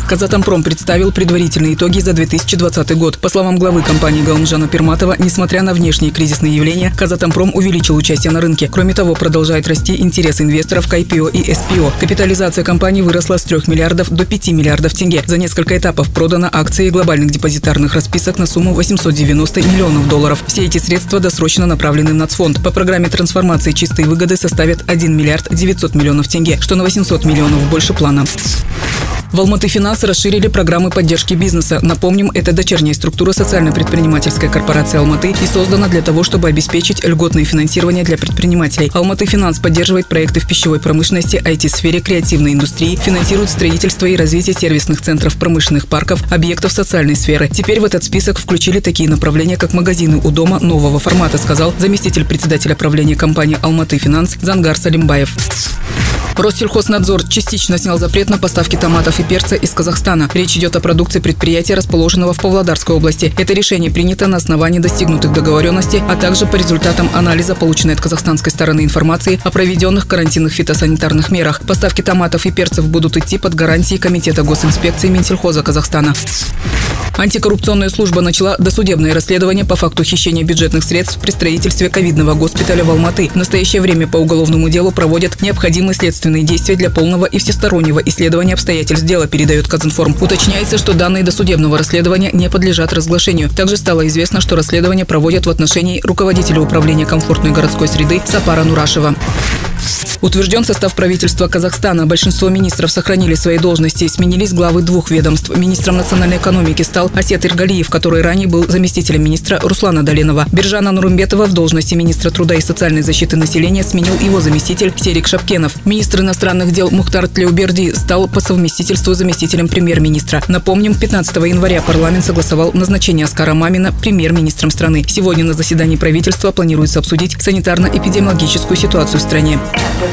Казатомпром представил предварительные итоги за 2020 год. По словам главы компании Галмжана Перматова, несмотря на внешние кризисные явления, Казатомпром увеличил участие на рынке. Кроме того, продолжает расти интерес инвесторов к IPO и SPO. Капитализация компании выросла с 3 миллиардов до 5 миллиардов тенге. За несколько этапов продано акции глобальных депозитарных расписок на сумму 890 миллионов долларов. Все эти средства досрочно направлены в нацфонд. По программе трансформации чистые выгоды составят 1 миллиард 900 миллионов тенге, что на 800 миллионов больше плана. В Алматы Финанс расширили программы поддержки бизнеса. Напомним, это дочерняя структура социально-предпринимательской корпорации Алматы и создана для того, чтобы обеспечить льготное финансирование для предпринимателей. Алматы Финанс поддерживает проекты в пищевой промышленности, IT-сфере, креативной индустрии, финансирует строительство и развитие сервисных центров промышленных парков, объектов социальной сферы. Теперь в этот список включили такие направления, как магазины у дома нового формата, сказал заместитель председателя правления компании Алматы Финанс Зангар Салимбаев. Россельхознадзор частично снял запрет на поставки томатов и перца из Казахстана. Речь идет о продукции предприятия, расположенного в Павлодарской области. Это решение принято на основании достигнутых договоренностей, а также по результатам анализа, полученной от казахстанской стороны информации о проведенных карантинных фитосанитарных мерах. Поставки томатов и перцев будут идти под гарантией Комитета госинспекции Минсельхоза Казахстана. Антикоррупционная служба начала досудебное расследование по факту хищения бюджетных средств при строительстве ковидного госпиталя в Алматы. В настоящее время по уголовному делу проводят необходимые следственные действия для полного и всестороннего исследования обстоятельств дела, передает Казинформ. Уточняется, что данные досудебного расследования не подлежат разглашению. Также стало известно, что расследование проводят в отношении руководителя управления комфортной городской среды Сапара Нурашева. Утвержден состав правительства Казахстана. Большинство министров сохранили свои должности. Сменились главы двух ведомств. Министром национальной экономики стал Асет Иргалиев, который ранее был заместителем министра Руслана Долинова. Биржана Нурумбетова в должности министра труда и социальной защиты населения сменил его заместитель Серик Шапкенов. Министр иностранных дел Мухтар Тлеуберди стал по совместительству заместителем премьер-министра. Напомним, 15 января парламент согласовал назначение Аскара Мамина премьер-министром страны. Сегодня на заседании правительства планируется обсудить санитарно-эпидемиологическую ситуацию в стране.